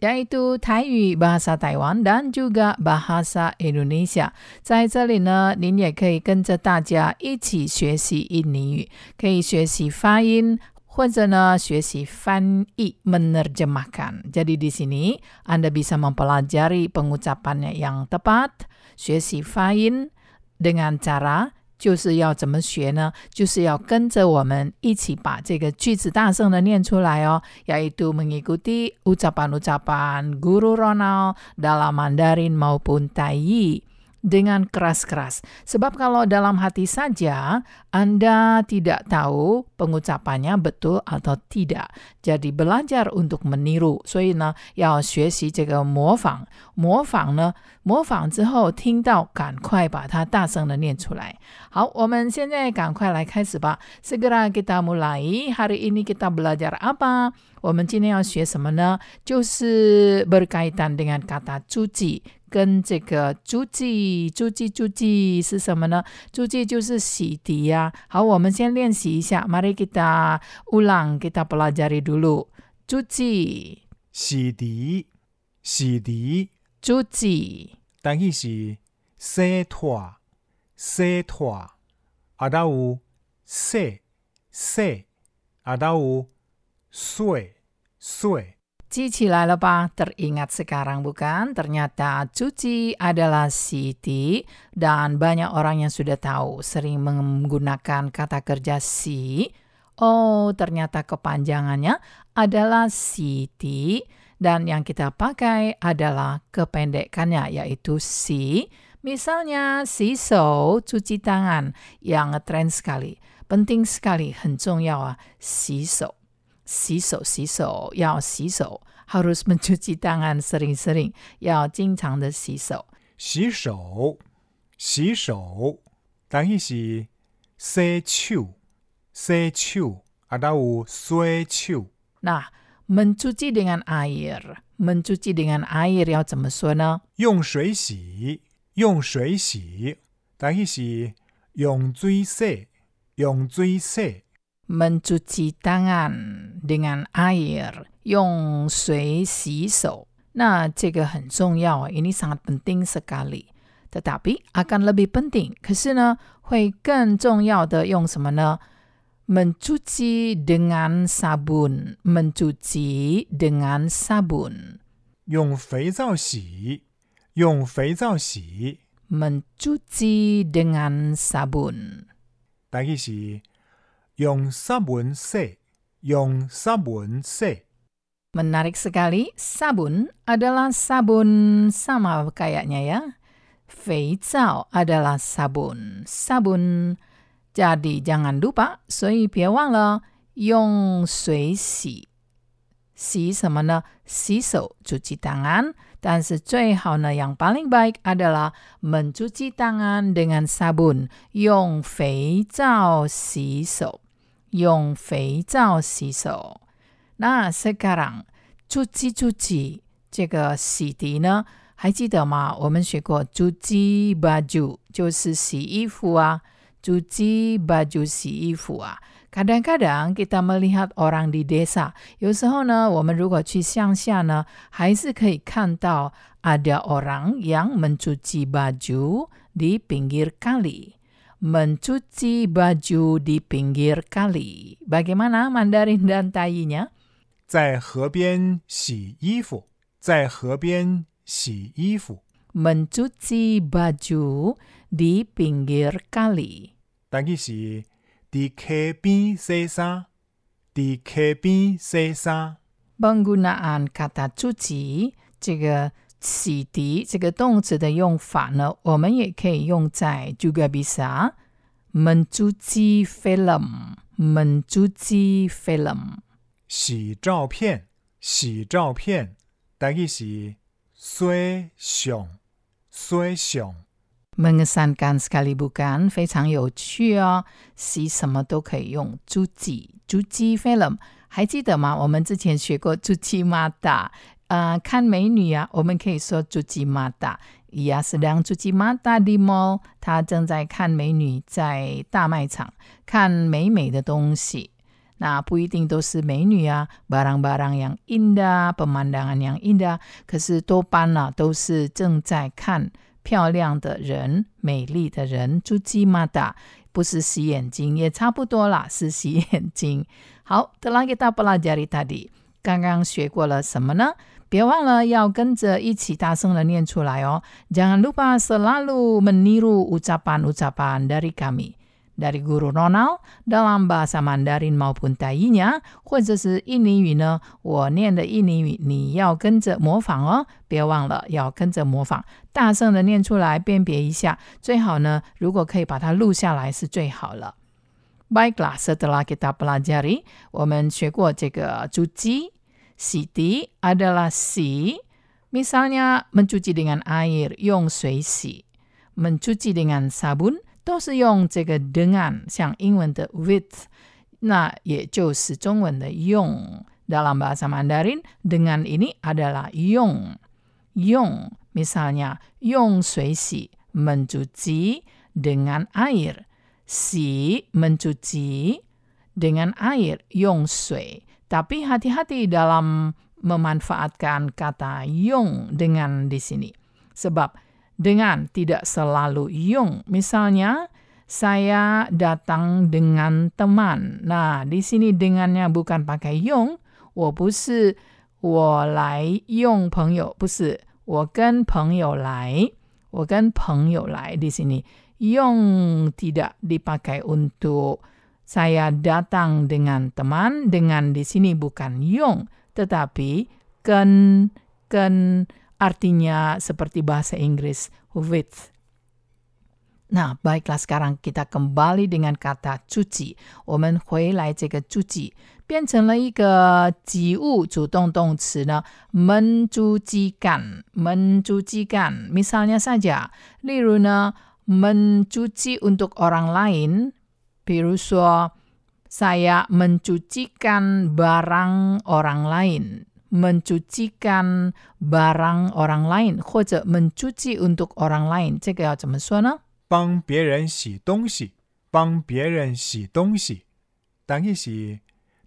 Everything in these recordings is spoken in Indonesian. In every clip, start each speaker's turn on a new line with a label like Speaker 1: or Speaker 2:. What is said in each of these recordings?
Speaker 1: yaitu Taiyu bahasa Taiwan dan juga bahasa Indonesia. 在这里呢，您也可以跟着大家一起学习印尼语，可以学习发音。或者呢，学习翻译 menerjemahkan. Jadi di sini Anda bisa mempelajari pengucapannya yang tepat, 学习发音 dengan cara 就是要怎么学呢？就是要跟着我们一起把这个句子大声的念出来哦，yaitu mengikuti ucapan-ucapan guru Ronald dalam Mandarin maupun Thai dengan keras-keras. Sebab kalau dalam hati saja Anda tidak tahu pengucapannya betul atau tidak. Jadi belajar untuk meniru. 所以呢，要学习这个模仿。模仿呢，模仿之后听到，赶快把它大声的念出来。好，我们现在赶快来开始吧。Segera kita mulai. Hari ini kita belajar apa? 我们今天要学什么呢？就是berkaitan dengan kata cuci 跟这个诸记、诸记、诸记是什么呢？诸记就是洗涤呀、好，我们先练习一下。Mari kita ulang, kita pelajari dulu. 诸记、
Speaker 2: 洗涤，洗涤，
Speaker 1: 诸记、
Speaker 2: 但去是洗脱，洗脱，啊达有洗洗，啊达有水水。
Speaker 1: Cici lah teringat sekarang bukan? Ternyata cuci adalah siti dan banyak orang yang sudah tahu sering menggunakan kata kerja si. Oh, ternyata kepanjangannya adalah siti dan yang kita pakai adalah kependekannya yaitu si. Misalnya si so cuci tangan yang ngetrend sekali. Penting sekali, hencung ya wa, si. 洗手，洗手，要洗手，harus mencuci tangan sering-sering，要经常的洗手。
Speaker 2: 洗手，洗手，但去是洗手，洗手，啊到有洗手。
Speaker 1: Nah, mencuci dengan air, mencuci dengan air 要怎么说呢？
Speaker 2: 用水洗，用水洗，但去是用水洗，用水洗。
Speaker 1: mencuci tangan dengan air，用水洗手。那这个很重要，ini sangat penting sekali。tetapi akan lebih penting，可是呢，会更重要的用什么呢？mencuci dengan sabun, mencuci dengan sabun，
Speaker 2: 用肥皂洗，用肥皂洗，
Speaker 1: mencuci dengan sabun。
Speaker 2: 但去是 用 sabun se, 用 sabun se.
Speaker 1: Menarik sekali, sabun adalah sabun sama kayaknya ya. Fei adalah sabun, sabun. Jadi jangan lupa, sui pia wang le, yong sui si. Si sama ne, si so, cuci tangan. Dan sejauh hana yang paling baik adalah mencuci tangan dengan sabun. Yong fei si so. 用肥皂洗手。那 sekarang cuci cuci 这个洗涤呢，还记得吗？我们学过 cuci baju 就是洗衣服啊，cuci baju 洗衣服啊。Kadang-kadang kita melihat orang di desa，有时候呢，我们如果去乡下呢，还是可以看到 ada orang yang mencuci baju di pinggir kali mencuci baju di pinggir kali. Bagaimana Mandarin dan Tainya?
Speaker 2: 在河边洗衣服，在河边洗衣服。
Speaker 1: Mencuci baju di pinggir kali.
Speaker 2: 但去是伫溪边洗衫，伫溪边洗衫。
Speaker 1: Penggunaan kata cuci 这个 洗涤这个动词的用法呢，我们也可以用在 juga bisa mencuci film, mencuci film.
Speaker 2: 洗照片，洗照片。但去是洗相，水上
Speaker 1: ，Mengesankan sekali bukan? 非常有趣哦。洗什么都可以用 cuci cuci film，还记得吗？我们之前学过 cuci mata，呃，看美女啊，我们可以说 cuci mata。Ia sedang cuci mata di mall，他正在看美女，在大卖场看美美的东西。那不一定都是美女啊，barang-barang yang indah, pemandangan yang indah，可是多半呢、都是正在看漂亮的人、美丽的人。cuci mata 不是洗眼睛，也差不多啦，是洗眼睛。好，telah kita pelajari tadi，刚刚学过了什么呢？ 别忘了要跟着一起大声的念出来哦。Jangan lupa selalu meniru ucapan-ucapan dari kami. Dari Guru Ronald dalam bahasa Mandarin maupun Taiyinya，或者是印尼语呢，我念的印尼语你要跟着模仿哦，别忘了要跟着模仿，大声的念出来，辨别一下，最好呢，如果可以把它录下来是最好了。Baiklah, setelah kita pelajari，我们学过这个 cuci。 Siti adalah si, misalnya mencuci dengan air, yong sui si. Mencuci dengan sabun, to si yong ce dengan, siang ingwen de with. Nah, ye jiu si zhongwen de yong. Dalam bahasa Mandarin, dengan ini adalah yong. Yong, misalnya yong sui si, mencuci dengan air. Si mencuci dengan air, yong sui. tapi hati-hati dalam memanfaatkan kata yung dengan di sini. Sebab dengan tidak selalu yung. Misalnya, saya datang dengan teman. Nah, di sini dengannya bukan pakai yung. 我不是我来用朋友，不是我跟朋友来，我跟朋友来 di sini yung tidak dipakai untuk saya datang dengan teman, dengan di sini bukan yung, tetapi ken, ken artinya seperti bahasa Inggris with. Nah, baiklah sekarang kita kembali dengan kata cuci. 我们回来这个 cuci 变成了一个及物主动动词呢 mencucikan mencucikan misalnya saja 例如呢 mencuci untuk orang lain 比如说 saya mencucikan barang orang lain mencucikan barang orang lain 或者 mencuci untuk orang lain 这个要怎么说呢？
Speaker 2: 帮别人洗东西，帮别人洗东西，等于是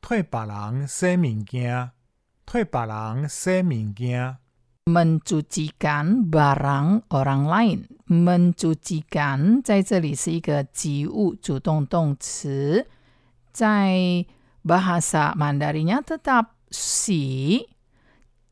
Speaker 2: 替别人洗物件，替别人洗物件。
Speaker 1: mencucikan barang orang lain. mencucikan 在这里是一个及物主动动词，在 bahasa Mandarinnya tetap si,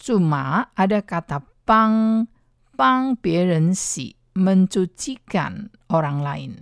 Speaker 1: cuma ada kata pang, pang 别人洗 mencucikan orang lain.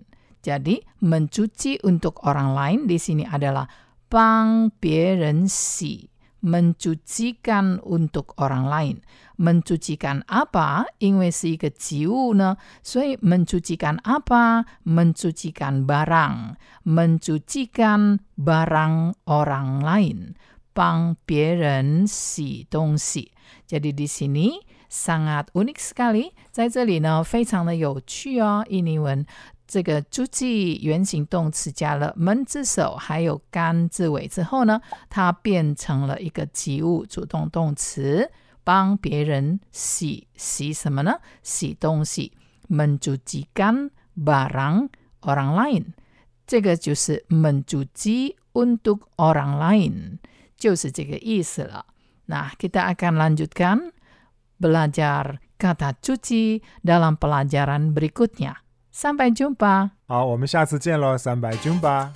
Speaker 1: Jadi mencuci untuk orang lain di sini adalah pang 别人洗 mencucikan untuk orang lain. mencucikan apa? 因为是一个及物呢，所以 mencucikan apa? mencucikan barang, mencucikan barang orang lain, 帮别人洗东西。jadi di sini sangat unik sekali，在这里呢非常的有趣哦，印尼文。 这个 cuci 原形动词加了 men 字首还有干字尾之后呢，它变成了一个及物主动动词，帮别人洗洗什么呢？洗东西。mencucikan barang orang lain，这个就是 mencuci untuk orang lain，就是这个意思了。Nah, kita akan lanjutkan belajar kata cuci dalam pelajaran berikutnya. 三百九八。
Speaker 2: 好，我们下次见喽，三百九八。